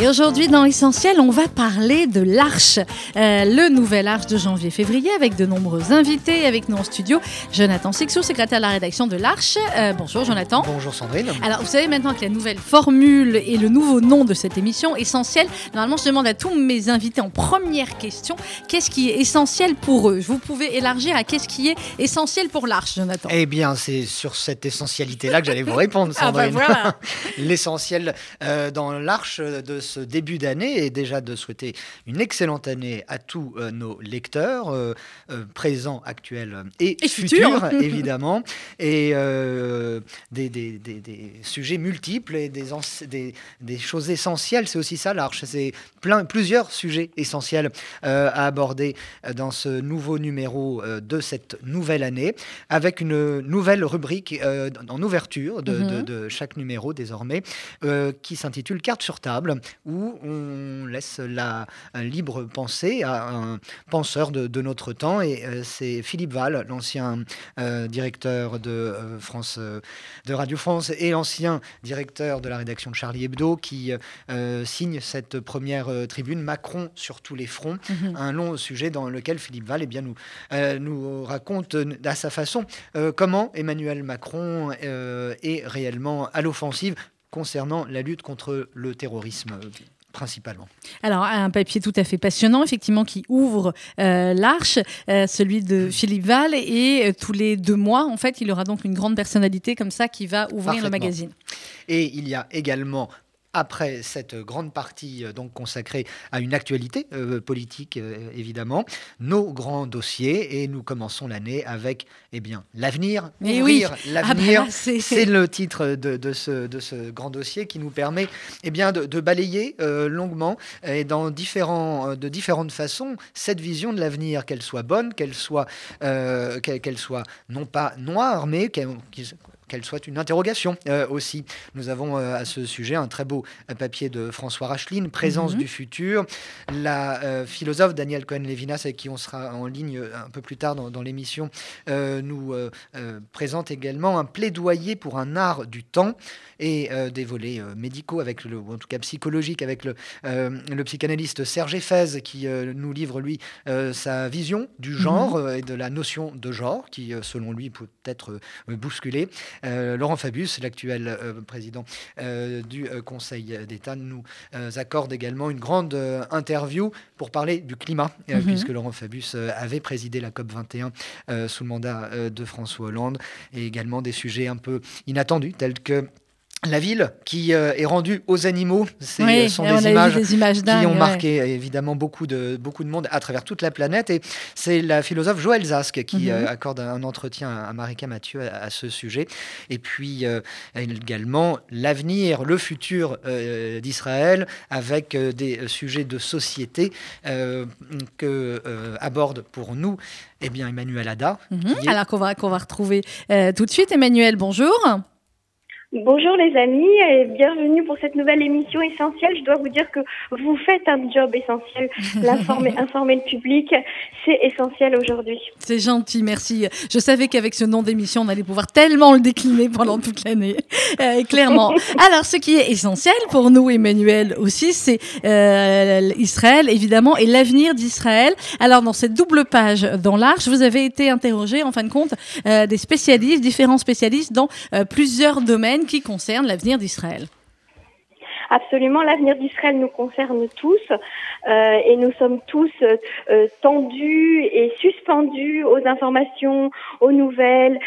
Et aujourd'hui, dans Essentiel, on va parler de l'Arche, euh, le nouvel Arche de janvier-février, avec de nombreux invités avec nous en studio. Jonathan Sixou, secrétaire de la rédaction de l'Arche. Euh, bonjour Jonathan. Bonjour Sandrine. Alors, vous savez maintenant que la nouvelle formule et le nouveau nom de cette émission, Essentiel, normalement, je demande à tous mes invités en première question, qu'est-ce qui est essentiel pour eux? Vous pouvez élargir à qu'est-ce qui est essentiel pour l'Arche, Jonathan Eh bien, c'est sur cette essentialité-là que j'allais vous répondre, Ah bah Sandrine. voilà. L'essentiel euh, dans l'Arche de ce début d'année est déjà de souhaiter une excellente année à tous euh, nos lecteurs, euh, euh, présents, actuels et, Et futurs. évidemment, et des, des- des- des sujets multiples et des, choses essentielles. C'est aussi ça l'Arche, c'est plein, plusieurs sujets essentiels à aborder dans ce nouveau numéro de cette nouvelle année, avec une nouvelle rubrique euh, en ouverture de, de- de chaque numéro désormais, euh, qui s'intitule Carte sur table, où on laisse la libre pensée à un penseur de, de notre temps, et euh, c'est Philippe Val, l'ancien euh, directeur de euh, France, de Radio France, et ancien directeur de la rédaction de Charlie Hebdo, qui signe cette première tribune Macron sur tous les fronts. Mhm. un long sujet dans lequel Philippe Val eh bien, nous, nous raconte à sa façon comment Emmanuel Macron est réellement à l'offensive concernant la lutte contre le terrorisme euh, principalement. Alors, un papier tout à fait passionnant, effectivement, qui ouvre euh, l'Arche, euh, celui de Philippe Val, et euh, tous les deux mois, en fait, il aura donc une grande personnalité comme ça qui va ouvrir le magazine. Et il y a également après cette grande partie euh, donc consacrée à une actualité euh, politique euh, évidemment, nos grands dossiers et nous commençons l'année avec eh bien l'avenir, oui. l'avenir. Ah bah c'est- le titre de, de ce, de ce grand dossier qui nous permet eh bien, de, de balayer euh, longuement et dans différents, de différentes façons cette vision de l'avenir, qu'elle soit bonne, qu'elle soit, euh, qu'elle qu'elle soit non pas noire, mais qu'elle qu'elle soit une interrogation euh, aussi. Nous avons euh, à ce sujet un très beau euh, papier de François Racheline, Présence Mhm. du futur. La euh, philosophe Danielle Cohen-Lévinas, avec qui on sera en ligne un peu plus tard dans, dans l'émission, nous présente également un plaidoyer pour un art du temps et des volets médicaux, avec le, ou en tout cas psychologiques, avec le, le psychanalyste Serge Fez qui nous livre, lui, sa vision du genre euh, et de la notion de genre, qui, selon lui, peut être bousculée. Euh, Laurent Fabius, l'actuel euh, président euh, du Conseil d'État, nous accorde également une grande interview pour parler du climat, Mhm. puisque Laurent Fabius avait présidé la COP 21 euh, sous le mandat de François Hollande, et également des sujets un peu inattendus, tels que la ville qui euh, est rendue aux animaux. Ce Oui, sont des images des images qui ont ouais. marqué évidemment beaucoup de, beaucoup de monde à travers toute la planète. Et c'est la philosophe Joël Zask qui Mhm. euh, accorde un entretien à Marika Mathieu à, à ce sujet. Et puis euh, également l'avenir, le futur euh, d'Israël avec euh, des euh, sujets de société euh, que euh, aborde pour nous eh bien, Emmanuel Ada. Mhm. est- Alors qu'on va, va retrouver euh, tout de suite. Emmanuel, bonjour. Bonjour les amis et bienvenue pour cette nouvelle émission essentielle. Je dois vous dire que vous faites un job essentiel. L'informer, informer le public, c'est essentiel aujourd'hui. C'est gentil, merci. Je savais qu'avec ce nom d'émission, on allait pouvoir tellement le décliner pendant toute l'année, Euh, clairement. Alors, ce qui est essentiel pour nous, Emmanuel, aussi, c'est euh, Israël, évidemment, et l'avenir d'Israël. Alors, dans cette double page dans l'Arche, vous avez été interrogé, en fin de compte, euh, des spécialistes, différents spécialistes dans plusieurs domaines qui concernent l'avenir d'Israël. Absolument, l'avenir d'Israël nous concerne tous euh, et nous sommes tous euh, tendus et suspendus aux informations, aux nouvelles,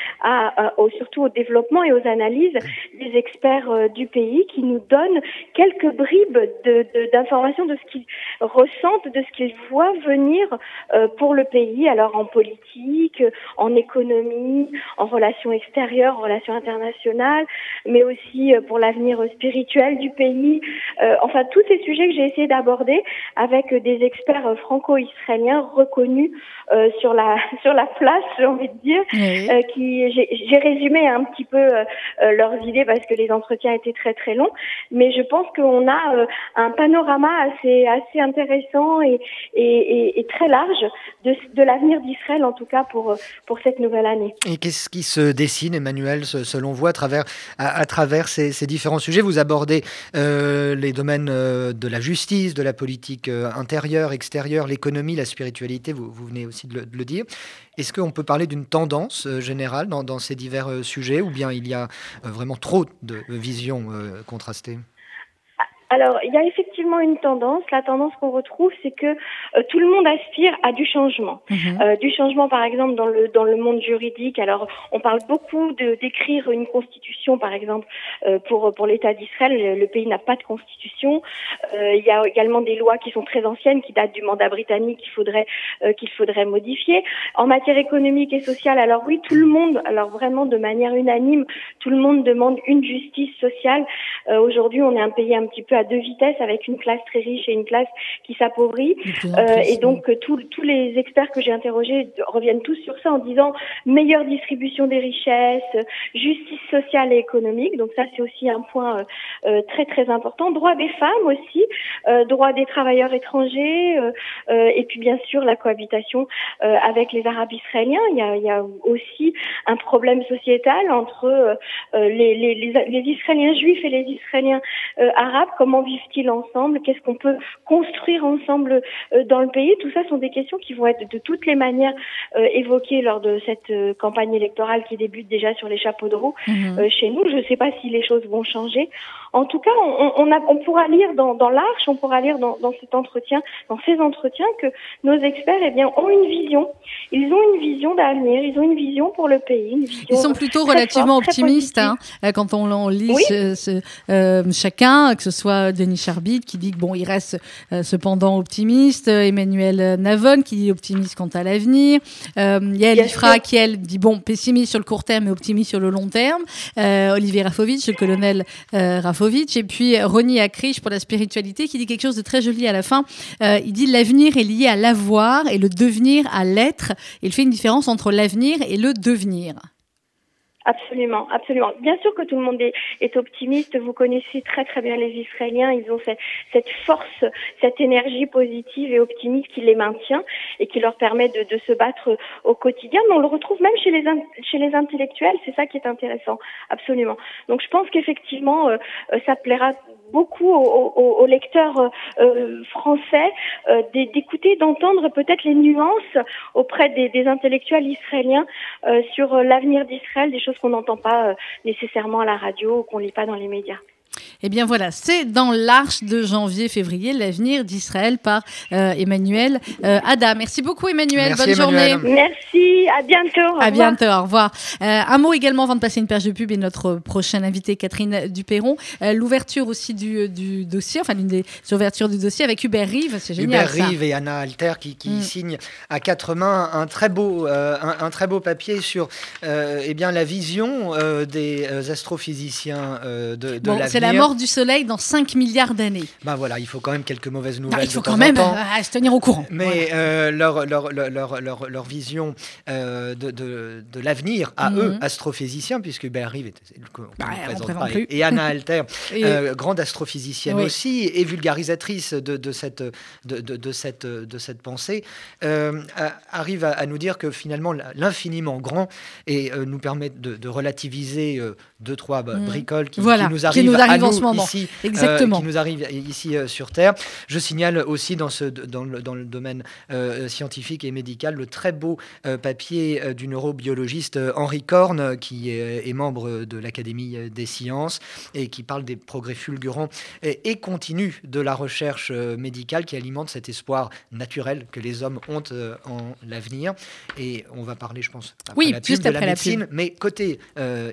surtout au développement et aux analyses des experts euh, du pays qui nous donnent quelques bribes de- de- d'informations de, ce qu'ils ressentent, de ce qu'ils voient venir pour le pays, alors en politique, en économie, en relations extérieures, en relations internationales, mais aussi pour l'avenir spirituel du pays pays. enfin, tous ces sujets que j'ai essayé d'aborder avec des experts franco-israéliens reconnus sur la sur la place, j'ai envie de dire. qui j'ai résumé un petit peu leurs idées parce que les entretiens étaient très très longs, mais je pense qu'on a un panorama assez assez intéressant et, et, et très large de, de l'avenir d'Israël, en tout cas pour, pour cette nouvelle année. Et qu'est-ce qui se dessine, Emmanuel, selon vous, à travers, à, travers ces, ces, différents sujets? Vous abordez euh, les domaines euh, de la justice, de la politique euh, intérieure, extérieure, l'économie, la spiritualité, vous, vous venez aussi de le, dire. Est-ce qu'on peut parler d'une tendance générale dans, dans, ces divers sujets ou bien il y a vraiment trop de visions contrastées? Alors, il y a effectivement une tendance. La tendance qu'on retrouve, c'est que euh, tout le monde aspire à du changement. Mhm. Euh, du changement, par exemple, dans le dans le monde juridique. Alors, on parle beaucoup de d'écrire une constitution, par exemple, euh, pour pour l'État d'Israël. Le, pays n'a pas de constitution. Euh, il y a également des lois qui sont très anciennes, qui datent du mandat britannique, qu'il faudrait qu'il faudrait modifier. En matière économique et sociale, alors oui, tout le monde, alors vraiment de manière unanime, tout le monde demande une justice sociale. Aujourd'hui, on est un pays un petit peu à deux vitesses avec une classe très riche et une classe qui s'appauvrit. Euh, et donc tous les experts que j'ai interrogés reviennent tous sur ça en disant meilleure distribution des richesses, justice sociale et économique. Donc ça c'est aussi un point euh, euh, très très important. Droit des femmes aussi, euh, droit des travailleurs étrangers et puis bien sûr la cohabitation avec les Arabes israéliens. Il y a, il y a aussi un problème sociétal entre les, les, les, les Israéliens juifs et les Israéliens arabes comment vivent-ils ensemble, qu'est-ce qu'on peut construire ensemble euh, dans le pays. Tout ça sont des questions qui vont être de toutes les manières euh, évoquées lors de cette euh, campagne électorale qui débute déjà sur les chapeaux de roue mhm. chez nous. Je ne sais pas si les choses vont changer. En tout cas, on, on, pourra lire dans, l'Arche, on pourra lire dans, cet entretien, dans ces entretiens, que nos experts eh bien, ont une vision. Ils ont une vision d'avenir, ils ont une vision pour le pays. ils sont plutôt relativement optimistes hein, quand on, lit chacun, que ce soit Denis Charbit qui dit que bon, il reste euh, cependant optimiste. Emmanuel Navon qui dit optimiste quant à l'avenir. Euh, Yael Ifra qui elle dit bon, pessimiste sur le court terme mais optimiste sur le long terme. Euh, Olivier Rafovitch, le colonel euh, Rafovitch. Et puis Ronnie Akrich pour la spiritualité qui dit quelque chose de très joli à la fin. il dit l'avenir est lié à l'avoir et le devenir à l'être. Il fait une différence entre l'avenir et le devenir. Absolument, absolument. Bien sûr que tout le monde est, optimiste. Vous connaissez très très bien les Israéliens. Ils ont cette, force, cette énergie positive et optimiste qui les maintient et qui leur permet de, se battre au quotidien. Mais on le retrouve même chez les, intellectuels. C'est ça qui est intéressant. Absolument. Donc je pense qu'effectivement, euh, euh, ça plaira beaucoup aux, aux, lecteurs euh, français d'écouter, d'entendre peut-être les nuances auprès des, des intellectuels israéliens sur l'avenir d'Israël, des choses qu'on n'entend pas euh, nécessairement à la radio ou qu'on lit pas dans les médias. Eh bien voilà, c'est dans l'Arche de janvier-février, l'avenir d'Israël par euh, Emmanuel euh, Ada. Merci beaucoup Emmanuel, bonne journée. Merci, à bientôt. à bientôt, au revoir. Euh, un mot également avant de passer une page de pub et notre prochaine invitée Catherine Duperron. L'ouverture aussi du, dossier, enfin l'une des ouvertures du dossier avec Hubert Rive, c'est génial. Hubert Rive et Anna Alter qui, mm. signent à quatre mains un très beau, un, très beau papier sur eh bien, la vision des astrophysiciens de, de bon, mort du Soleil dans 5 milliards d'années. Ben voilà, il faut quand même quelques mauvaises nouvelles. il faut quand même euh, se tenir au courant. Mais euh, leur, leur, leur, leur, vision euh, de, de, de l'avenir à eux, mhm. astrophysiciens, puisque Hubert Rive bah, et, Anna Alter, grande astrophysicienne aussi, et vulgarisatrice de, de cette, de, de, cette, de cette pensée, arrive à, nous dire que finalement l'infiniment grand et nous permet de, relativiser deux, trois bah, mhm. bricoles qui, nous arrivent, à nous, ici, euh, Exactement. qui nous arrive ici euh, sur Terre. Je signale aussi dans, ce, dans, le, dans le domaine euh, scientifique et médical le très beau papier du neurobiologiste Henri Korn, qui est, membre de l'Académie des sciences et qui parle des progrès fulgurants et, continus de la recherche médicale qui alimente cet espoir naturel que les hommes ont en l'avenir. Et on va parler, je pense, oui, la juste de la médecine, mais côté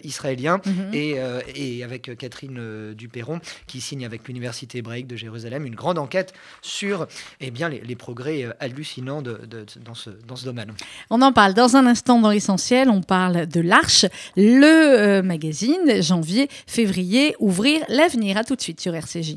israélien mhm. et, et avec Catherine Duperron, qui signe avec l'Université hébraïque de Jérusalem une grande enquête sur eh bien, les, progrès hallucinants de, dans, ce, dans ce domaine. On en parle dans un instant dans l'essentiel. On parle de l'Arche, le magazine, janvier, février, ouvrir l'avenir. À tout de suite sur RCJ.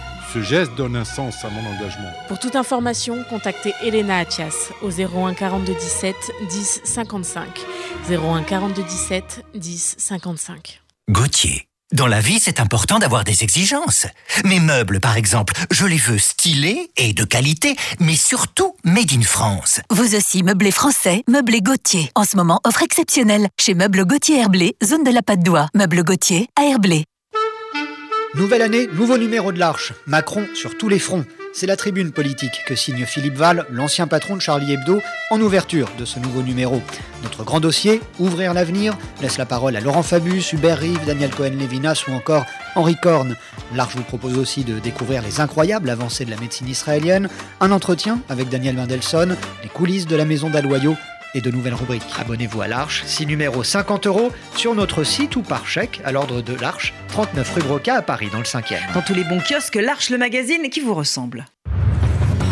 Ce geste donne un sens à mon engagement. Pour toute information, contactez Elena Atias au 01 42 17 10 55. 01 42 17 10 55. Gauthier. Dans la vie, c'est important d'avoir des exigences. Mes meubles, par exemple, je les veux stylés et de qualité, mais surtout made in France. Vous aussi, meublés français, meublés Gauthier. En ce moment, offre exceptionnelle chez Meubles Gauthier Herblé, zone de la patte d'oie. Meubles Gauthier à Herblé. Nouvelle année, nouveau numéro de l'Arche. Macron sur tous les fronts. C'est la tribune politique que signe Philippe Val, l'ancien patron de Charlie Hebdo, en ouverture de ce nouveau numéro. Notre grand dossier, Ouvrir l'avenir, laisse la parole à Laurent Fabius, Hubert Rive, Daniel Cohen-Lévinas ou encore Henri Korn. L'Arche vous propose aussi de découvrir les incroyables avancées de la médecine israélienne, un entretien avec Daniel Mendelssohn, les coulisses de la maison d'Aloyau et de nouvelles rubriques. Abonnez-vous à l'Arche, 6 numéros 50 euros sur notre site ou par chèque à l'ordre de l'Arche, 39 rue Broca à Paris dans le 5e. Dans tous les bons kiosques, l'Arche le magazine qui vous ressemble.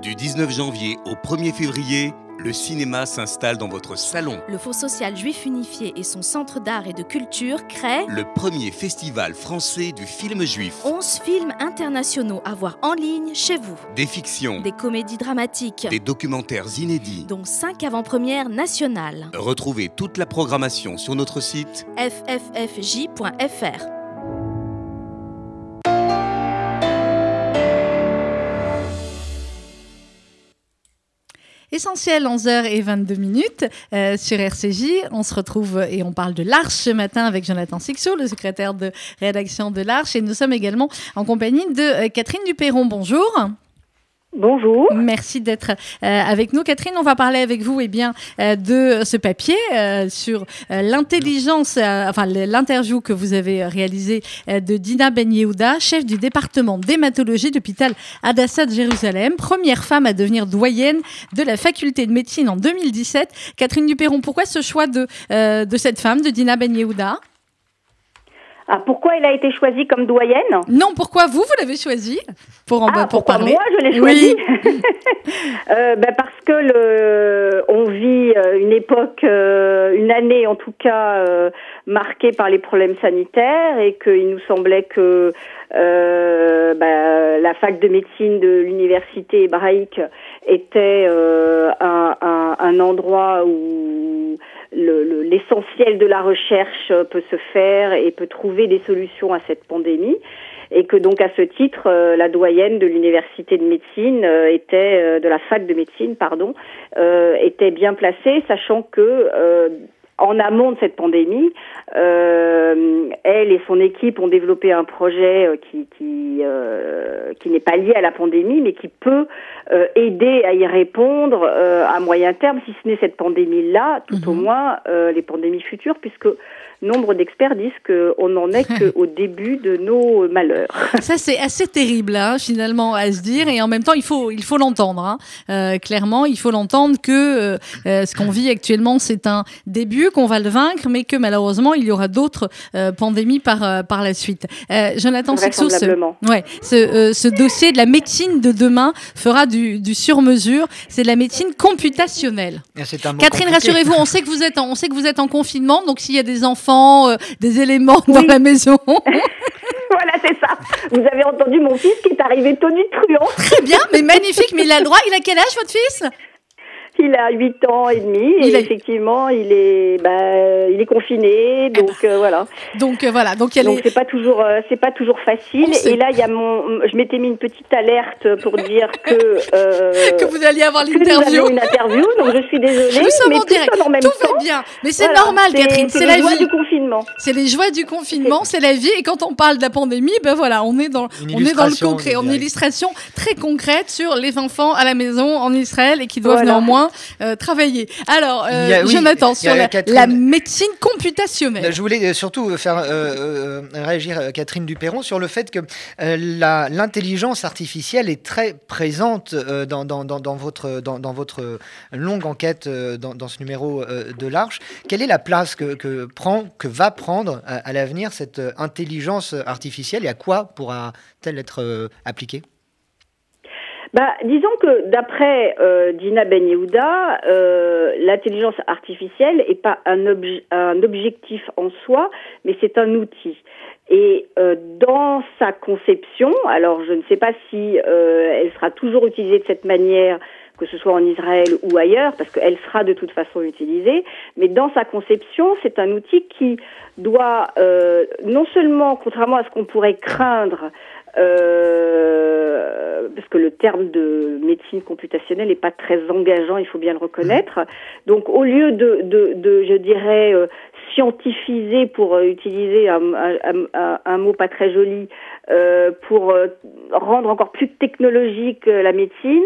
Du 19 janvier au 1er février, le cinéma s'installe dans votre salon. Le Fonds social juif unifié et son centre d'art et de culture créent le premier festival français du film juif. 11 films internationaux à voir en ligne chez vous. Des fictions, des comédies dramatiques, des documentaires inédits, dont 5 avant-premières nationales. Retrouvez toute la programmation sur notre site fffj.fr. Essentiel, 11h22 minutes euh, sur RCJ. On se retrouve et on parle de l'Arche ce matin avec Jonathan Sixo, le secrétaire de rédaction de l'Arche. Et nous sommes également en compagnie de euh, Catherine Duperron. Bonjour. Bonjour. Merci d'être euh, avec nous. Catherine, on va parler avec vous eh bien, euh, de ce papier euh, sur l'intelligence, enfin l'interview que vous avez réalisée de Dina Ben Yehuda, chef du département d'hématologie d'hôpital Hadassah de Jérusalem, première femme à devenir doyenne de la faculté de médecine en 2017. Catherine Duperron, pourquoi ce choix de, de cette femme, de Dina Ben Yehuda ah, pourquoi elle a été choisie comme doyenne Non, pourquoi vous, vous l'avez choisie pour, en, ah, pour parler Moi, je l'ai choisie euh, ben Parce que le, on vit euh, une époque, euh, une année en tout cas, marquée par les problèmes sanitaires et qu'il nous semblait que ben, la fac de médecine de l'université hébraïque était un, un, un endroit où l'essentiel de la recherche peut se faire et peut trouver des solutions à cette pandémie. Et que donc à ce titre euh, la doyenne de l'université de médecine euh, était euh, de la fac de médecine pardon était bien placée sachant que en amont de cette pandémie, euh, elle et son équipe ont développé un projet euh, qui qui, euh, qui n'est pas lié à la pandémie, mais qui peut euh, aider à y répondre euh, à moyen terme, si ce n'est cette pandémie-là, tout au mhm. moins les pandémies futures, puisque nombre d'experts disent qu'on n'en est qu'au début de nos malheurs. Ça, c'est assez terrible, hein, finalement, à se dire. Et en même temps, il faut il faut l'entendre. Hein. Euh, clairement, il faut l'entendre que euh, euh, ce qu'on vit actuellement, c'est un début, qu'on va le vaincre, mais que malheureusement, il y aura d'autres pandémies par, par la suite. Jonathan Sixou, ce, ouais, ce, ce, dossier de la médecine de demain fera du, du sur-mesure. C'est de la médecine computationnelle. Catherine, rassurez-vous, on sait que vous êtes en, on sait que vous êtes en confinement, donc s'il y a des enfants, des éléments dans la maison. voilà, c'est ça. Vous avez entendu mon fils qui est arrivé tenu truand. Très bien, mais magnifique. Mais il a le droit. Il a quel âge, votre fils? Il a 8 ans et demi et effectivement il est bah, il est confiné donc euh, voilà. Donc euh, voilà. Donc donc c'est pas toujours euh, c'est pas toujours facile. Et là il y a mon je m'étais mis une petite alerte pour dire que que vous alliez avoir l'interview. une interview donc je suis désolée Nous sommes mais en direct. tout, en même tout va bien. Mais c'est normal Catherine c'est la vie. du confinement. C'est les joies du confinement c'est la vie. Et quand on parle de la pandémie ben voilà on est dans on est dans le concret. on une illustration très concrète sur les enfants à la maison en Israël et qui doivent néanmoins euh, travailler. Alors, euh, Jonathan, sur la, médecine computationnelle. Je voulais euh, surtout faire réagir Catherine Duperron sur le fait que l'intelligence artificielle est très présente dans, dans, dans, votre, dans, votre longue enquête dans, ce numéro de l'Arche. Quelle est la place que, que, prend, que va prendre à, à l'avenir cette intelligence artificielle et à quoi pourra-t-elle être appliquée? Bah, disons que d'après euh, Dina Ben Yehuda, euh, l'intelligence artificielle n'est pas un, un, objectif en soi, mais c'est un outil. Et euh, dans sa conception, alors je ne sais pas si euh, elle sera toujours utilisée de cette manière, que ce soit en Israël ou ailleurs, parce qu'elle sera de toute façon utilisée, mais dans sa conception, c'est un outil qui doit euh, non seulement, contrairement à ce qu'on pourrait craindre, euh, parce que le terme de médecine computationnelle n'est pas très engageant, il faut bien le reconnaître. Donc, au lieu de, de, de je dirais, euh, scientifiser, pour utiliser un, un, un, mot pas très joli, euh, pour euh, rendre encore plus technologique la médecine,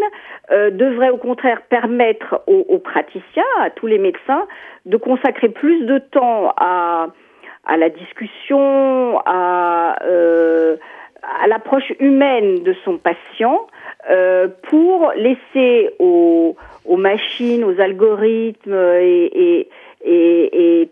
euh, devrait au contraire permettre aux, aux, praticiens, à tous les médecins, de consacrer plus de temps à, à la discussion, à euh, à l'approche humaine de son patient euh, pour laisser aux, machines, aux algorithmes et, et, et,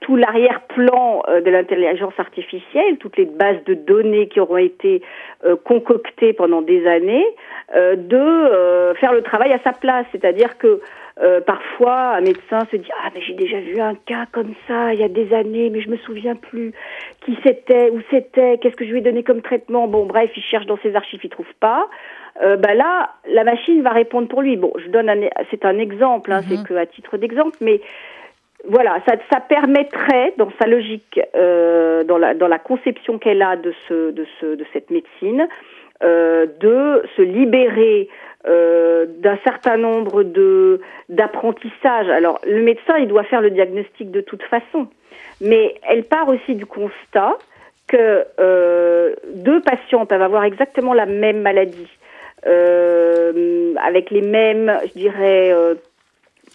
tout l'arrière-plan euh, de l'intelligence artificielle, toutes les bases de données qui auront été euh, concoctées pendant des années, euh, de euh, faire le travail à sa place. C'est-à-dire que euh, parfois, un médecin se dit ah mais j'ai déjà vu un cas comme ça il y a des années, mais je me souviens plus qui c'était, où c'était, qu'est-ce que je lui ai donné comme traitement. Bon, bref, il cherche dans ses archives, il trouve pas. Euh, bah là, la machine va répondre pour lui. Bon, je donne un, c'est un exemple, hein, c'est mhm. que à titre d'exemple, mais voilà, ça, ça permettrait, dans sa logique, euh, dans, la, dans la conception qu'elle a de, ce, de, ce, de cette médecine, euh, de se libérer euh, d'un certain nombre de d'apprentissages. Alors le médecin, il doit faire le diagnostic de toute façon, mais elle part aussi du constat que euh, deux patients peuvent avoir exactement la même maladie, euh, avec les mêmes, je dirais,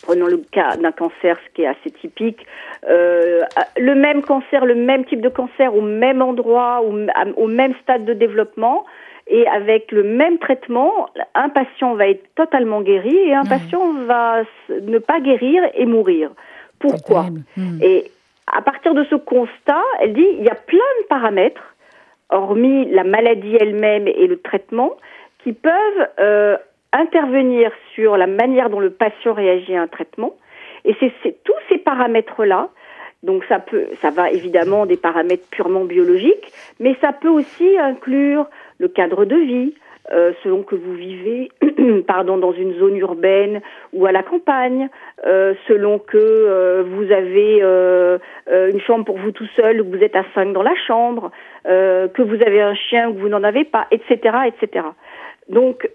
prenons le cas d'un cancer, ce qui est assez typique, le même cancer, le même type de cancer au même endroit, au même stade de développement, et avec le même traitement, un patient va être totalement guéri et un patient va ne pas guérir et mourir. Pourquoi? Hmm. Et à partir de ce constat, elle dit il y a plein de paramètres, hormis la maladie elle-même et le traitement, qui peuvent euh, intervenir sur la manière dont le patient réagit à un traitement. Et c'est tous ces paramètres-là donc ça peut, ça va évidemment des paramètres purement biologiques, mais ça peut aussi inclure le cadre de vie, euh, selon que vous vivez pardon, dans une zone urbaine ou à la campagne, euh, selon que euh, vous avez une chambre pour vous tout seul ou que vous êtes à cinq dans la chambre, que vous avez un chien ou que vous n'en avez pas, etc., etc. Donc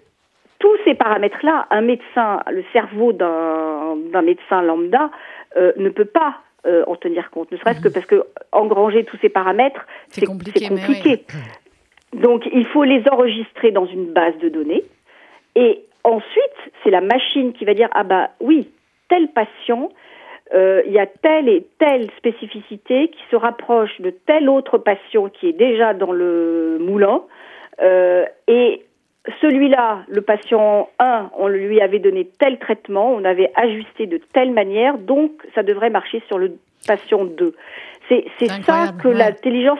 tous ces paramètres-là, un médecin, le cerveau d'un médecin lambda ne peut pas en tenir compte, ne serait-ce que mhm. parce que engranger tous ces paramètres, c'est compliqué. compliqué. Donc il faut les enregistrer dans une base de données et ensuite c'est la machine qui va dire ah bah oui tel patient euh, il y a telle et telle spécificité qui se rapproche de tel autre patient qui est déjà dans le moulin. Euh, et celui-là, le patient 1, on lui avait donné tel traitement, on avait ajusté de telle manière, donc ça devrait marcher sur le patient 2. C'est ça que l'intelligence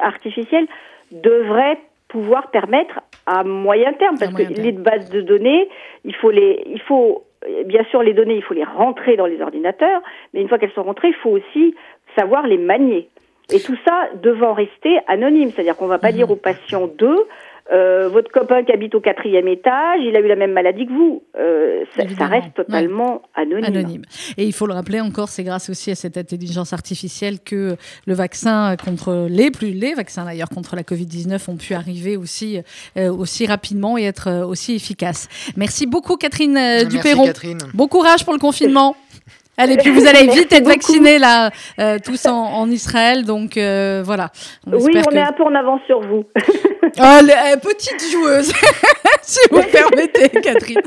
artificielle devrait pouvoir permettre à moyen terme, parce que les bases de données, il faut les, il faut bien sûr les données, il faut les rentrer dans les ordinateurs, mais une fois qu'elles sont rentrées, il faut aussi savoir les manier. Et tout ça devant rester anonyme, c'est-à-dire qu'on ne va pas mhm. dire au patient 2, euh, votre copain qui habite au quatrième étage, il a eu la même maladie que vous. Euh, ça, reste totalement anonyme. Et il faut le rappeler encore, c'est grâce aussi à cette intelligence artificielle que le vaccin contre les plus les vaccins d'ailleurs contre la Covid-19 ont pu arriver aussi euh, aussi rapidement et être aussi efficaces. Merci beaucoup Catherine Merci Catherine. Bon courage pour le confinement. Allez, puis vous allez vite être vaccinés là, euh, tous en, Israël, donc euh, voilà. oui, on est un peu en avance sur vous. oh, eh, petite joueuse, si vous permettez, Catherine.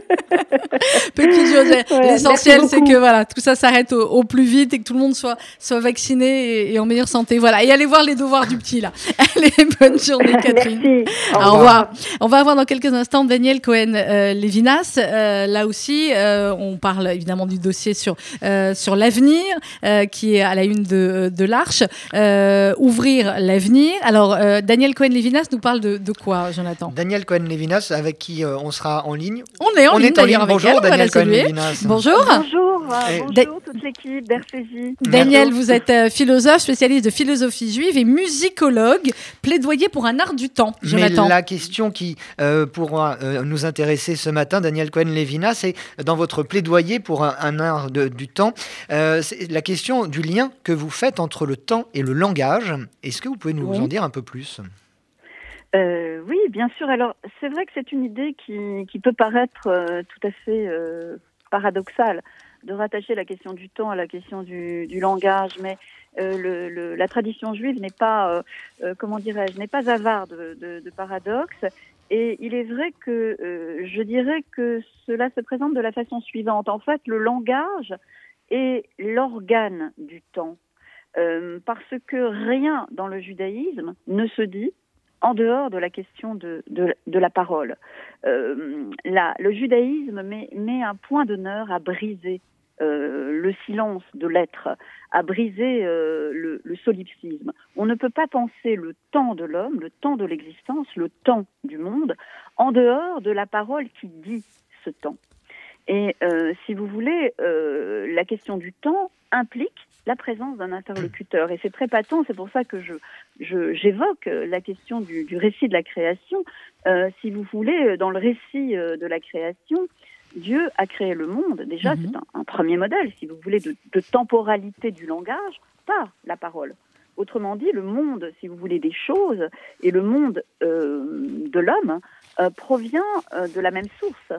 petite joueuse. L'essentiel, c'est que voilà, tout ça s'arrête au, plus vite et que tout le monde soit soit vacciné et, en meilleure santé. Voilà, et allez voir les devoirs du petit là. Allez, bonne journée, Catherine. Merci. Au, revoir. On va avoir dans quelques instants Daniel Cohen euh, Lévinas. là aussi, on parle évidemment du dossier sur euh, sur l'avenir, euh, qui est à la une de, de l'Arche. Euh, ouvrir l'avenir. Alors, Daniel Cohen-Lévinas nous parle de, de, quoi, Jonathan? Daniel Cohen-Lévinas, avec qui on sera en ligne. On est en ligne, d'ailleurs, avec Bonjour, Daniel Cohen-Lévinas. Bonjour. Bonjour. Bonjour toute l'équipe d'RCJ. Daniel, vous êtes philosophe, spécialiste de philosophie juive et musicologue, plaidoyer pour un art du temps, Jonathan. Mais la question qui pourra nous intéresser ce matin, Daniel Cohen-Lévinas, c'est dans votre plaidoyer pour un, un art de, du temps, euh, la question du lien que vous faites entre le temps et le langage. Est-ce que vous pouvez nous en dire un peu plus? Euh, oui, bien sûr. Alors, c'est vrai que c'est une idée qui, peut paraître euh, tout à fait paradoxale de rattacher la question du temps à la question du, langage, mais la tradition juive n'est pas, comment dirais-je, n'est pas avare de, de, paradoxes. Et il est vrai que je dirais que cela se présente de la façon suivante. En fait, le langage est l'organe du temps, euh, parce que rien dans le judaïsme ne se dit en dehors de la question de, la parole. Euh, le judaïsme met, un point d'honneur à briser euh, le silence de l'être, à briser le, solipsisme. On ne peut pas penser le temps de l'homme, le temps de l'existence, le temps du monde, en dehors de la parole qui dit ce temps. Et euh, si vous voulez, euh, la question du temps implique la présence d'un interlocuteur. Et c'est très patent, c'est pour ça que je, j'évoque la question du, récit de la création. Euh, si vous voulez, dans le récit de la création, Dieu a créé le monde. Déjà, mhm. c'est un, premier modèle, si vous voulez, de, temporalité du langage par la parole. Autrement dit, le monde, si vous voulez, des choses et le monde de l'homme provient de la même source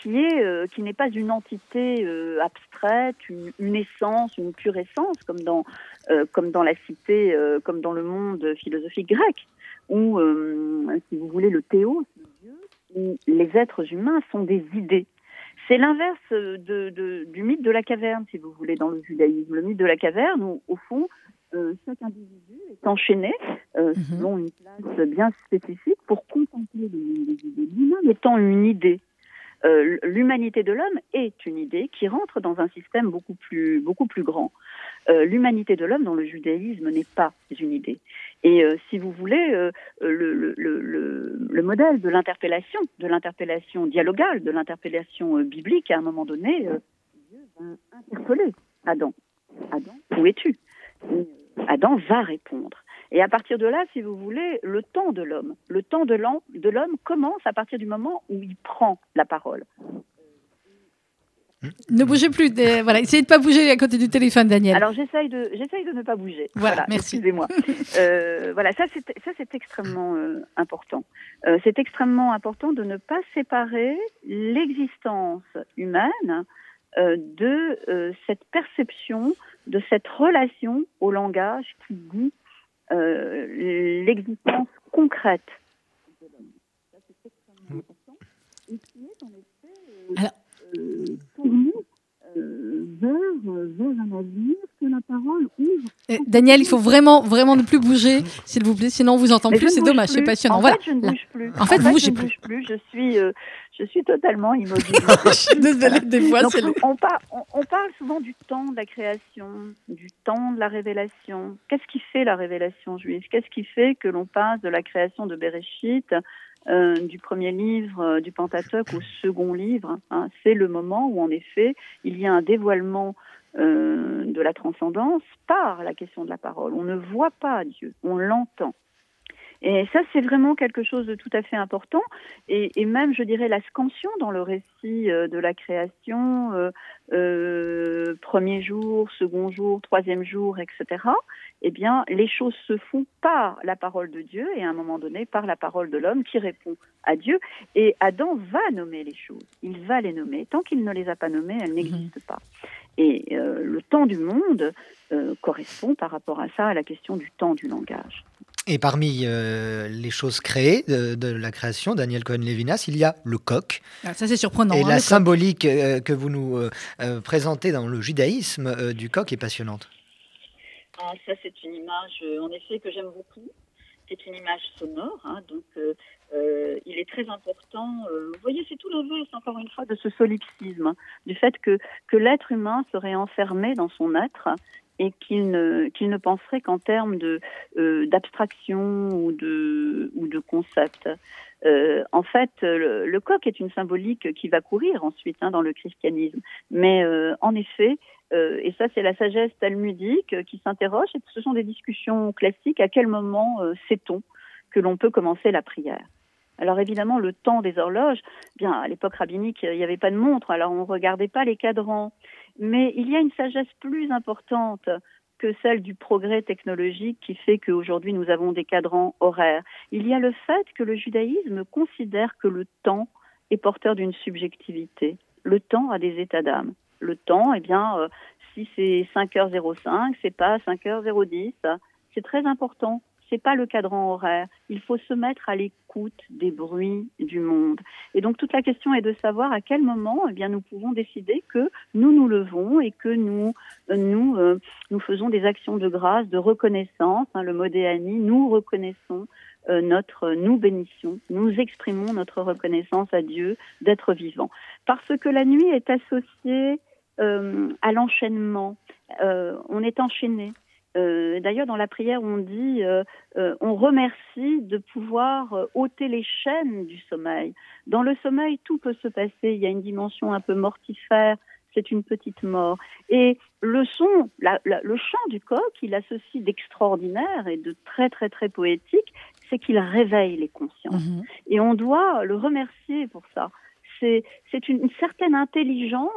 qui est euh, qui n'est pas une entité euh, abstraite, une, essence, une pure essence, comme dans euh, comme dans la cité, comme dans le monde philosophique grec, où si vous voulez le théos, où les êtres humains sont des idées. C'est l'inverse de, du mythe de la caverne, si vous voulez, dans le judaïsme. Le mythe de la caverne, où, au fond, chaque individu est enchaîné mhm. selon une place bien spécifique pour contempler les idées. Lui-même étant une idée. Euh, l'humanité de l'homme est une idée qui rentre dans un système beaucoup plus, beaucoup plus grand. Euh, l'humanité de l'homme dans le judaïsme n'est pas une idée. Et euh, si vous voulez, le, le, modèle de l'interpellation, de l'interpellation dialogale, de l'interpellation biblique, à un moment donné, Dieu va interpeller Adam. Adam, où es-tu? Adam va répondre. Et à partir de là, si vous voulez, le temps de l'homme, le temps de l'homme commence à partir du moment où il prend la parole. Ne bougez plus. voilà, essayez de pas bouger à côté du téléphone, Daniel. Alors j'essaye de, j'essaye de ne pas bouger. Voilà, merci. Excusez-moi. Euh, voilà, ça c'est, ça c'est extrêmement euh, important. Euh, c'est extrêmement important de ne pas séparer l'existence humaine de cette perception, de cette relation au langage qui dit euh, l'existence concrète de l'homme. Ça, c'est extrêmement important. Et qui est en effet euh, euh, tourné vers, vers un avis Daniel, il faut vraiment, vraiment ne plus bouger, s'il vous plaît, sinon on vous entend Mais plus. C'est dommage, c'est passionnant. En voilà. fait, je ne bouge plus. En fait, vous je ne bouge plus. Je suis, euh, je suis totalement immobile. Je suis désolée, des fois, Donc, c'est le- on, par- on- on parle souvent du temps de la création, du temps de la révélation. Qu'est-ce qui fait la révélation juive? Qu'est-ce qui fait que l'on passe de la création de Bereshit, euh, du premier livre euh, du Pentateuque au second livre hein C'est le moment où, en effet, il y a un dévoilement euh, de la transcendance par la question de la parole. On ne voit pas Dieu, on l'entend. Et ça, c'est vraiment quelque chose de tout à fait important. Et, même, je dirais, la scansion dans le récit de la création, premier jour, second jour, troisième jour, etc. Eh bien, les choses se font par la parole de Dieu et à un moment donné par la parole de l'homme qui répond à Dieu. Et Adam va nommer les choses. Il va les nommer. Tant qu'il ne les a pas nommées, elles n'existent pas. Et euh, le temps du monde euh, correspond par rapport à ça à la question du temps du langage. Et parmi euh, les choses créées de, de la création, Daniel Cohen-Lévinas, il y a le coq. Ah, ça, c'est surprenant. Et hein, la symbolique euh, que vous nous euh, présentez dans le judaïsme euh, du coq est passionnante. Ah, ça, c'est une image, euh, en effet, que j'aime beaucoup. C'est une image sonore, hein, donc euh, euh, il est très important. euh, vous voyez, c'est tout l'inverse, encore une fois, de ce solipsisme, du fait que, que l'être humain serait enfermé dans son être et qu'il ne, qu'il ne penserait qu'en termes de, euh, d'abstraction ou de, ou de concept. Euh, en fait, le, le coq est une symbolique qui va courir ensuite hein, dans le christianisme. Mais euh, en effet, euh, et ça c'est la sagesse talmudique euh, qui s'interroge, et ce sont des discussions classiques, à quel moment euh, sait-on que l'on peut commencer la prière? Alors évidemment, le temps des horloges, bien à l'époque rabbinique, il n'y avait pas de montre, alors on ne regardait pas les cadrans. Mais il y a une sagesse plus importante que celle du progrès technologique qui fait qu'aujourd'hui nous avons des cadrans horaires. Il y a le fait que le judaïsme considère que le temps est porteur d'une subjectivité. Le temps a des états d'âme. Le temps, eh bien, euh, si c'est 5h05, c'est pas 5h010. C'est très important. C'est pas le cadran horaire. Il faut se mettre à l'écoute des bruits du monde. Et donc toute la question est de savoir à quel moment, eh bien, nous pouvons décider que nous nous levons et que nous euh, nous euh, nous faisons des actions de grâce, de reconnaissance. Hein, le modéani, nous reconnaissons euh, notre, nous bénissons, nous exprimons notre reconnaissance à Dieu d'être vivant. Parce que la nuit est associée euh, à l'enchaînement. Euh, on est enchaîné. Euh, D'ailleurs, dans la prière, on dit, euh, euh, on remercie de pouvoir euh, ôter les chaînes du sommeil. Dans le sommeil, tout peut se passer. Il y a une dimension un peu mortifère. C'est une petite mort. Et le son, la- la- le chant du coq, il a ceci d'extraordinaire et de très très très poétique, c'est qu'il réveille les consciences. Et on doit le remercier pour ça. C'est c'est une, une certaine intelligence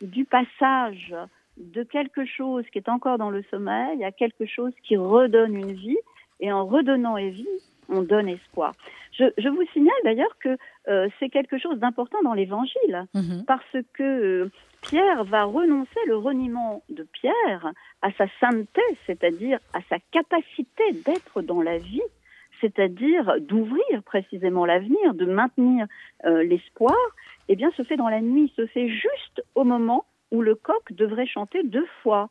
du passage de quelque chose qui est encore dans le sommeil à quelque chose qui redonne une vie. Et en redonnant une vie, on donne espoir. Je, je vous signale d'ailleurs que euh, c'est quelque chose d'important dans l'Évangile, parce que euh, Pierre va renoncer le reniement de Pierre à sa sainteté, c'est-à-dire à sa capacité d'être dans la vie, c'est-à-dire d'ouvrir précisément l'avenir, de maintenir euh, l'espoir, eh bien, se fait dans la nuit, se fait juste au moment où le coq devrait chanter deux fois.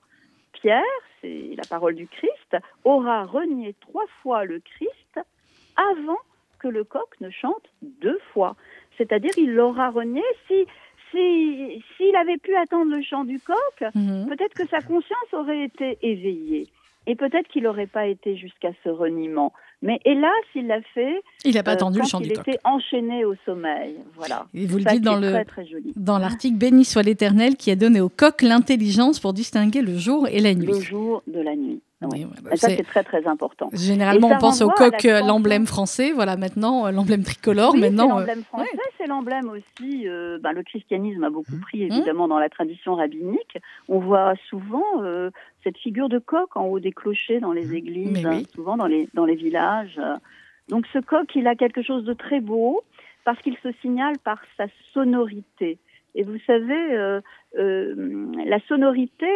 Pierre, c'est la parole du Christ, aura renié trois fois le Christ avant que le coq ne chante deux fois. C'est-à-dire, il l'aura renié si si- s'il avait pu attendre le chant du coq, peut-être que sa conscience aurait été éveillée. Et peut-être qu'il n'aurait pas été jusqu'à ce reniement. Mais hélas, il l'a fait. Il n'a pas euh, attendu le chant il du coq. était enchaîné au sommeil. Voilà. Et vous le dites dans est le Très, très joli. dans l'article Béni soit l'Éternel qui a donné au coq l'intelligence pour distinguer le jour et la nuit. Le jour de la nuit. Oui. ça, c'est- très, très important. Généralement, on pense au coq, euh, l'emblème français. Voilà, maintenant, euh, l'emblème tricolore. Oui, maintenant, c'est euh, l'emblème français, ouais. c'est l'emblème aussi. euh, ben, le christianisme a Mmh. beaucoup pris évidemment dans la tradition rabbinique. On voit souvent euh, cette figure de coq en haut des clochers dans les églises, Mmh. Oui. hein, souvent dans les dans les villages. Donc ce coq, il a quelque chose de très beau parce qu'il se signale par sa sonorité. Et vous savez, euh, la sonorité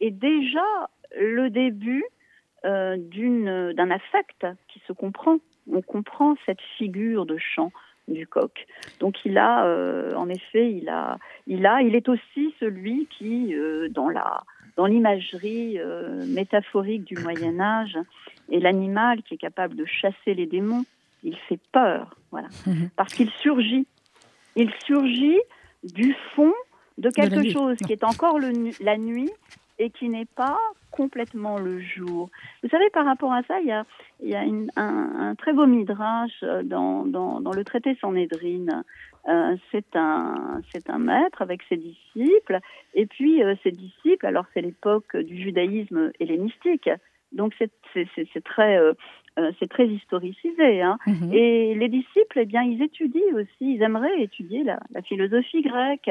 est déjà le début euh, d'un affect qui se comprend. On comprend cette figure de chant du coq. Donc il a, euh, en effet, il a, il a, il est aussi celui qui, euh, dans la dans l'imagerie euh, métaphorique du Moyen Âge. Et l'animal qui est capable de chasser les démons, il fait peur, voilà, parce qu'il surgit. Il surgit du fond de quelque chose qui est encore le la nuit et qui n'est pas complètement le jour. Vous savez, par rapport à ça, il y a, un, très beau midrash euh, dans, le traité Sanhédrine. Euh, c'est un, un maître avec ses disciples, et puis euh, ses disciples, alors c'est l'époque du judaïsme hellénistique, donc c'est très, euh, euh, c'est très historicisé. Hein. Mhm. Et les disciples, eh bien, ils étudient aussi, ils aimeraient étudier la, la philosophie grecque,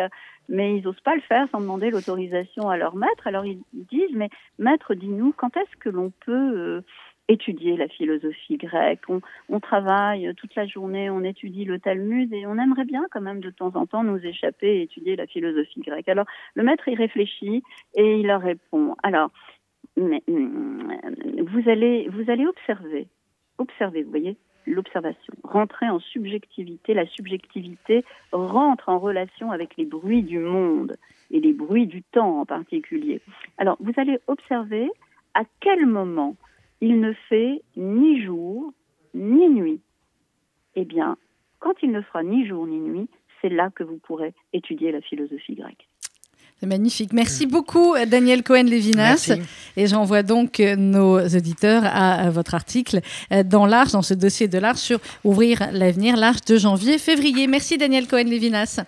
mais ils n'osent pas le faire sans demander l'autorisation à leur maître. Alors ils disent, mais maître, dis-nous, quand est-ce que l'on peut euh, étudier la philosophie grecque? On, on travaille toute la journée, on étudie le Talmud et on aimerait bien quand même de temps en temps nous échapper et étudier la philosophie grecque. Alors le maître, il réfléchit et il leur répond. Alors, mais, hum, vous allez, vous allez observer, observer, vous voyez, l'observation, rentrer en subjectivité. La subjectivité rentre en relation avec les bruits du monde et les bruits du temps en particulier. Alors, vous allez observer à quel moment il ne fait ni jour ni nuit. Eh bien, quand il ne fera ni jour ni nuit, c'est là que vous pourrez étudier la philosophie grecque. C'est magnifique. Merci beaucoup, Daniel Cohen-Lévinas. Merci. Et j'envoie donc euh, nos auditeurs à, à votre article euh, dans l'Arche, dans ce dossier de l'Arche sur Ouvrir l'avenir, l'Arche de janvier-février. Merci, Daniel Cohen-Lévinas.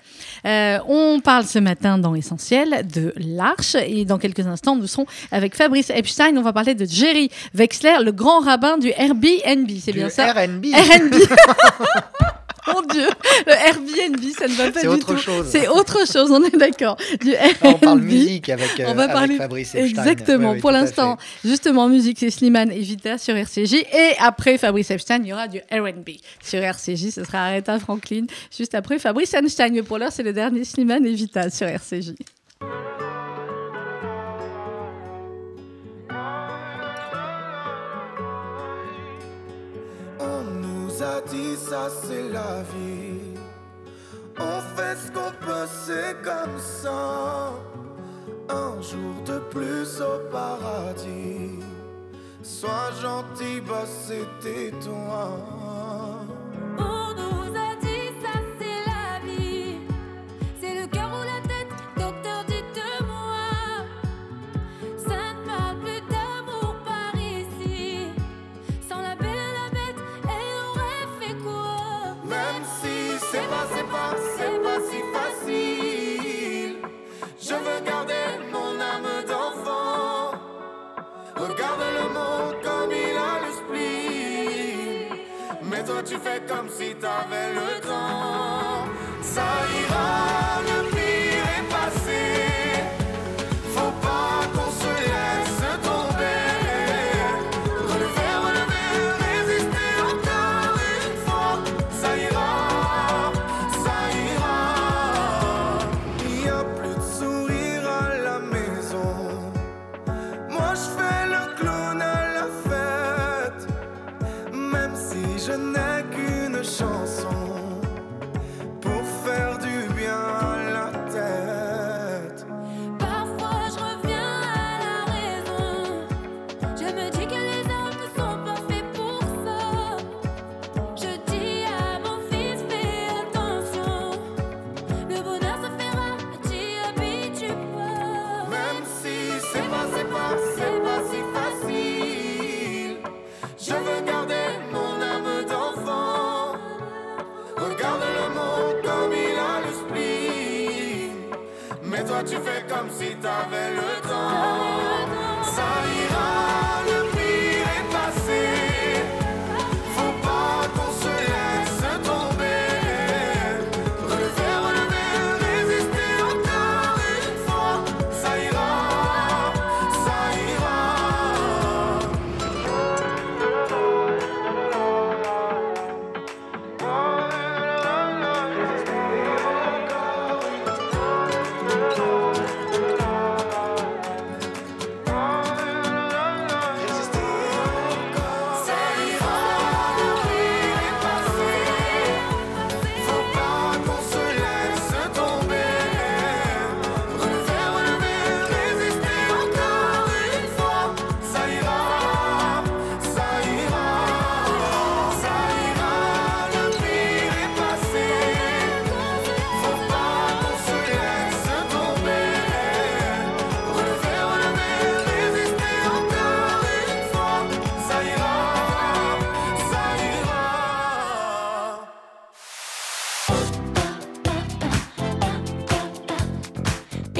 Euh, on parle ce matin dans Essentiel de l'Arche. Et dans quelques instants, nous serons avec Fabrice Epstein. On va parler de Jerry Wexler, le grand rabbin du Airbnb. C'est bien ça RNB. RNB. Mon Dieu, le Airbnb, ça ne va pas C'est du autre tout. chose. C'est autre chose, on est d'accord. Du On parle musique avec, euh, on va avec parler Fabrice Epstein. Exactement. Oui, oui, Pour l'instant, justement, musique, c'est Slimane et Vita sur RCJ. Et après Fabrice Epstein, il y aura du R&B sur RCJ. Ce sera Aretha Franklin juste après Fabrice Einstein. Mais pour l'heure, c'est le dernier Slimane et Vita sur RCJ. On nous a dit ça c'est la vie. On fait ce qu'on peut, c'est comme ça. Un jour de plus au paradis. Sois gentil, boss, c'était toi. Le monde comme il a le spleen. Mais toi tu fais comme si t'avais le temps. Ça ira, tu fais comme si t'avais le temps.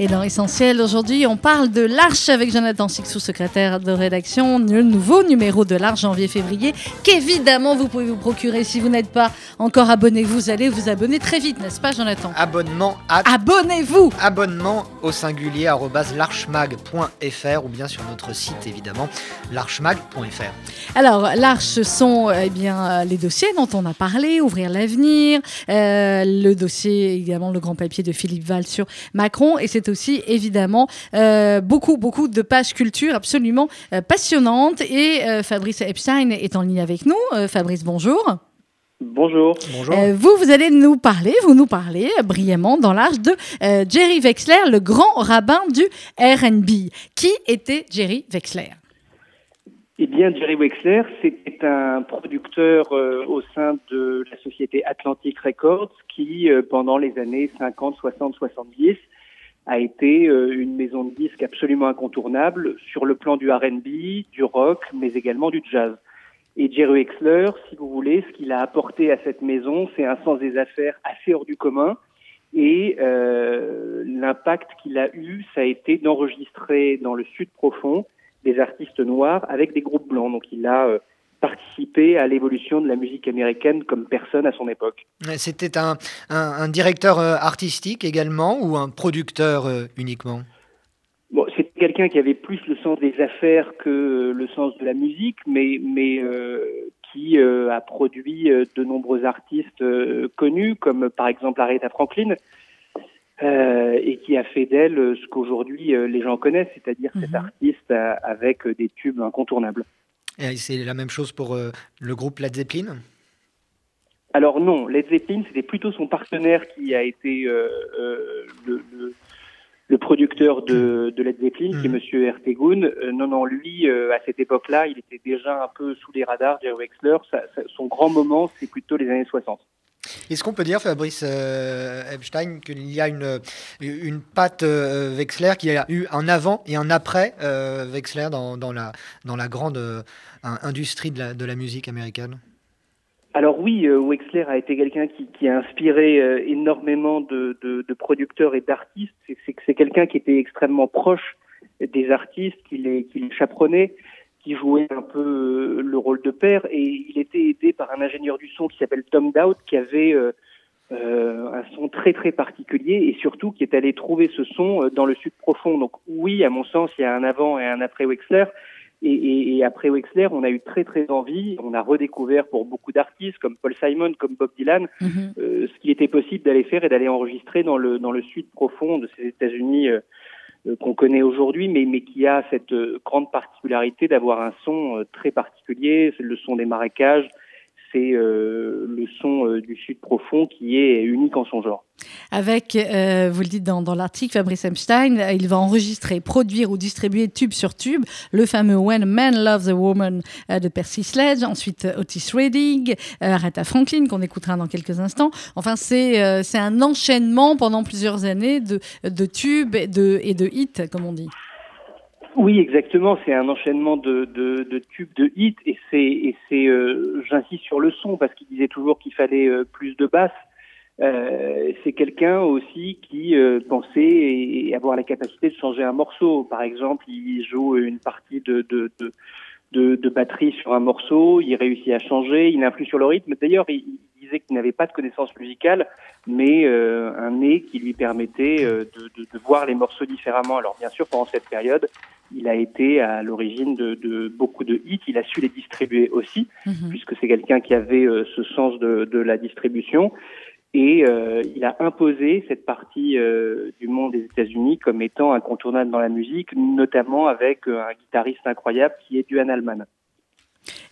Et dans Essentiel, aujourd'hui, on parle de l'Arche avec Jonathan Sixou, secrétaire de rédaction, le nouveau numéro de l'Arche janvier-février, qu'évidemment vous pouvez vous procurer si vous n'êtes pas encore abonné. Vous allez vous abonner très vite, n'est-ce pas, Jonathan? Abonnement à... Abonnez-vous Abonnement au singulier larchemag.fr ou bien sur notre site évidemment larchemag.fr. Alors, l'Arche, ce sont eh bien, euh, les dossiers dont on a parlé, Ouvrir l'avenir, euh, le dossier, également, le grand papier de Philippe Val sur Macron, et c'est aussi, évidemment, euh, beaucoup, beaucoup de pages culture absolument euh, passionnantes. Et euh, Fabrice Epstein est en ligne avec nous. Euh, Fabrice, bonjour. Bonjour. Euh, vous, vous allez nous parler, vous nous parlez euh, brillamment dans l'âge de euh, Jerry Wexler, le grand rabbin du R&B. Qui était Jerry Wexler? Eh bien, Jerry Wexler, c'était un producteur euh, au sein de la société Atlantic Records qui, euh, pendant les années 50, 60, 70, a été euh, une maison de disques absolument incontournable sur le plan du R&B, du rock, mais également du jazz. Et Jerry Wexler, si vous voulez, ce qu'il a apporté à cette maison, c'est un sens des affaires assez hors du commun. Et euh, l'impact qu'il a eu, ça a été d'enregistrer dans le sud profond des artistes noirs avec des groupes blancs. Donc il a euh, participé à l'évolution de la musique américaine comme personne à son époque. C'était un, un, un directeur euh, artistique également ou un producteur euh, uniquement? Bon, c'est quelqu'un qui avait plus le sens des affaires que euh, le sens de la musique, mais, mais euh, qui euh, a produit de nombreux artistes euh, connus, comme par exemple Aretha Franklin, euh, et qui a fait d'elle ce qu'aujourd'hui les gens connaissent, c'est-à-dire cet artiste euh, avec des tubes incontournables. Et C'est la même chose pour euh, le groupe Led Zeppelin? Alors non, Led Zeppelin, c'était plutôt son partenaire qui a été euh, euh, le, le, le producteur de, de Led Zeppelin, qui est Monsieur Ertegun. Euh, non, non, lui, à cette époque-là, il était déjà un peu sous les radars, Jerry Wexler. Son grand moment, c'est plutôt les années 60. Est-ce qu'on peut dire, Fabrice euh, Epstein, qu'il y a une, une patte euh, Wexler, qu'il y a eu un avant et un après euh, Wexler dans, dans, la, dans la grande euh, in- industrie de la, de la musique américaine? Alors oui, euh, Wexler a été quelqu'un qui, a inspiré énormément de, de, producteurs et d'artistes. C'est quelqu'un qui était extrêmement proche des artistes, qui les, qui les chaperonnait, qui jouait un peu euh, le rôle de père. Et il était aidé par un ingénieur du son qui s'appelle Tom Dowd, qui avait euh, euh, un son très très particulier et surtout qui est allé trouver ce son dans le sud profond. Donc oui, à mon sens, il y a un avant et un après Wexler. Et, et, et après Wexler, on a eu très très envie, on a redécouvert pour beaucoup d'artistes comme Paul Simon, comme Bob Dylan, euh, ce qu'il était possible d'aller faire et d'aller enregistrer dans le dans le sud profond de ces États-Unis euh, qu'on connaît aujourd'hui, mais mais qui a cette euh, grande particularité d'avoir un son euh, très particulier, le son des marécages, c'est euh, le son euh, du sud profond qui est unique en son genre. Avec, euh, vous le dites dans, dans l'article, Fabrice Epstein, il va enregistrer, produire ou distribuer tube sur tube le fameux When a Man Loves a Woman de Percy Sledge, ensuite Otis Redding, Aretha Franklin qu'on écoutera dans quelques instants. Enfin, c'est c'est un enchaînement pendant plusieurs années de, de tubes et de, et de hits, comme on dit. Oui, exactement. C'est un enchaînement de, de, de tubes, de hits, et c'est, et c'est, euh, j'insiste sur le son parce qu'il disait toujours qu'il fallait euh, plus de basses. Euh, c'est quelqu'un aussi qui euh, pensait et, et avoir la capacité de changer un morceau. Par exemple, il joue une partie de, de, de, de, de batterie sur un morceau, il réussit à changer, il influe sur le rythme. D'ailleurs, il, il disait qu'il n'avait pas de connaissances musicales, mais euh, un nez qui lui permettait euh, de, de, de voir les morceaux différemment. Alors bien sûr, pendant cette période, il a été à l'origine de, de beaucoup de hits. Il a su les distribuer aussi, puisque c'est quelqu'un qui avait euh, ce sens de, de la distribution. Et euh, il a imposé cette partie euh, du monde des États-Unis comme étant incontournable dans la musique, notamment avec euh, un guitariste incroyable qui est Duane Allman.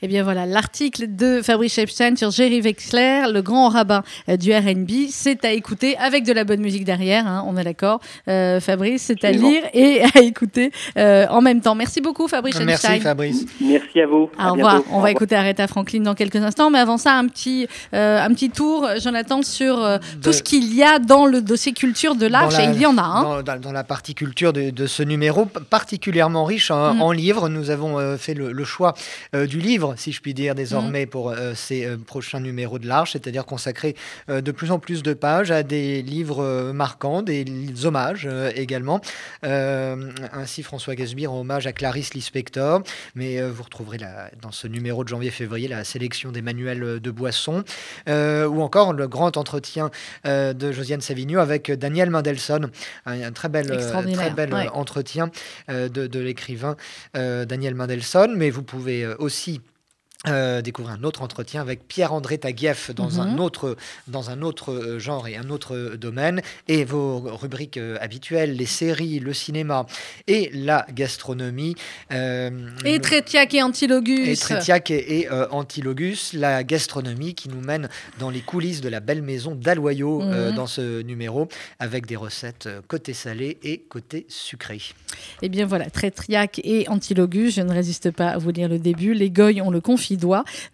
Eh bien voilà, l'article de Fabrice Epstein sur Jerry Wexler, le grand rabbin euh, du R&B, c'est à écouter avec de la bonne musique derrière, hein, on est d'accord. Euh, Fabrice, c'est à lire et à écouter euh, en même temps. Merci beaucoup Fabrice Merci Epstein. Fabrice. Merci à vous. À Au revoir. On va écouter Aretha Franklin dans quelques instants, mais avant ça, un petit, euh, un petit tour, Jonathan, sur euh, tout ce qu'il y a dans le dossier culture de l'Arche. La- Et il y en a. Hein. Dans, la partie culture de, de ce numéro, particulièrement riche en, Mm. en livres, nous avons euh, fait le, le choix euh, du livre livre, si je puis dire, désormais Mm. pour euh, ces euh, prochains numéros de l'Arche, c'est-à-dire consacrer euh, de plus en plus de pages à des livres marquants, des hommages également. Ainsi, François Gasbir en hommage à Clarisse Lispector, mais vous retrouverez la- dans ce numéro de janvier-février la sélection des manuels de Boisson, ou encore le grand entretien de Josiane Savigno avec Daniel Mendelssohn, un, un très bel, Extraordinaire, très bel ouais. entretien de, de l'écrivain Daniel Mendelssohn, mais vous pouvez aussi euh, découvrir un autre entretien avec Pierre-André Taguieff dans, Mhm. un autre, dans un autre euh, genre et un autre euh, domaine, et vos rubriques euh, habituelles, les séries, le cinéma et la gastronomie. euh, Et Trétiac et Antilogus. et Trétiac et, et, Antilogus, la gastronomie qui nous mène dans les coulisses de la belle maison d'Aloyau Mhm. dans ce numéro, avec des recettes côté salé et côté sucré. Eh bien voilà, Trétriac et Antilogus, je ne résiste pas à vous lire le début. Les goy ont le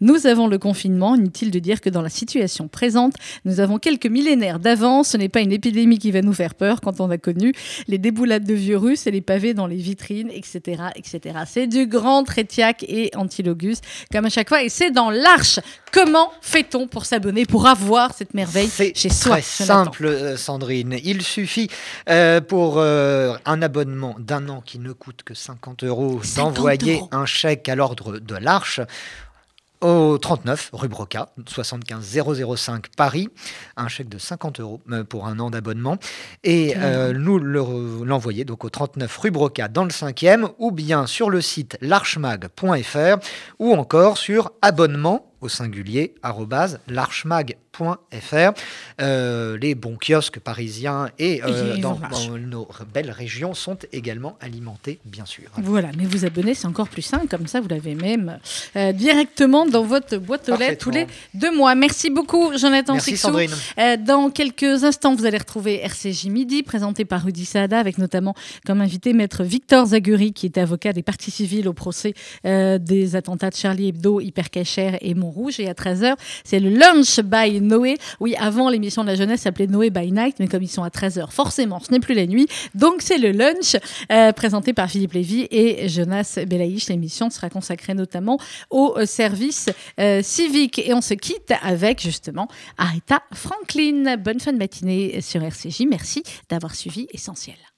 Nous avons le confinement. Inutile de dire que dans la situation présente, nous avons quelques millénaires d'avance. Ce n'est pas une épidémie qui va nous faire peur quand on a connu les déboulades de vieux russes et les pavés dans les vitrines, etc. etc. C'est du grand Trétiac et Antilogus, comme à chaque fois. Et c'est dans l'Arche. Comment fait-on pour s'abonner, pour avoir cette merveille chez soi Très Jonathan simple, euh, Sandrine. Il suffit euh, pour euh, un abonnement d'un an qui ne coûte que 50 euros 50 d'envoyer un chèque à l'ordre de l'Arche au 39 rue Broca, 75 005 Paris, un chèque de 50 euros euh, pour un an d'abonnement, et euh, nous le- l'envoyer donc au 39 rue Broca dans le 5e, ou bien sur le site larchemag.fr, ou encore sur abonnement au singulier arrobase larchemag.fr. Euh, les bons kiosques parisiens et euh, dans, nos belles régions sont également alimentés, bien sûr. Voilà, mais vous abonner, c'est encore plus simple. Comme ça, vous l'avez même euh, directement dans votre boîte aux lettres tous les deux mois. Merci beaucoup, Jonathan Merci, Sixou. Sandrine. Dans quelques instants, vous allez retrouver RCJ Midi, présenté par Rudy Saada, avec notamment comme invité Maître Victor Zaguri, qui est avocat des parties civiles au procès des attentats de Charlie Hebdo, Hypercacher et Montrouge. Et à 13h, c'est le Lunch by Noé. Oui, avant, l'émission de la jeunesse s'appelait Noé by Night, mais comme ils sont à 13h, forcément, ce n'est plus la nuit. Donc, c'est le lunch euh, présenté par Philippe Lévy et Jonas Belaïch. L'émission sera consacrée notamment au euh, service euh, civique. Et on se quitte avec justement Aretha Franklin. Bonne fin de matinée sur RCJ. Merci d'avoir suivi Essentiel.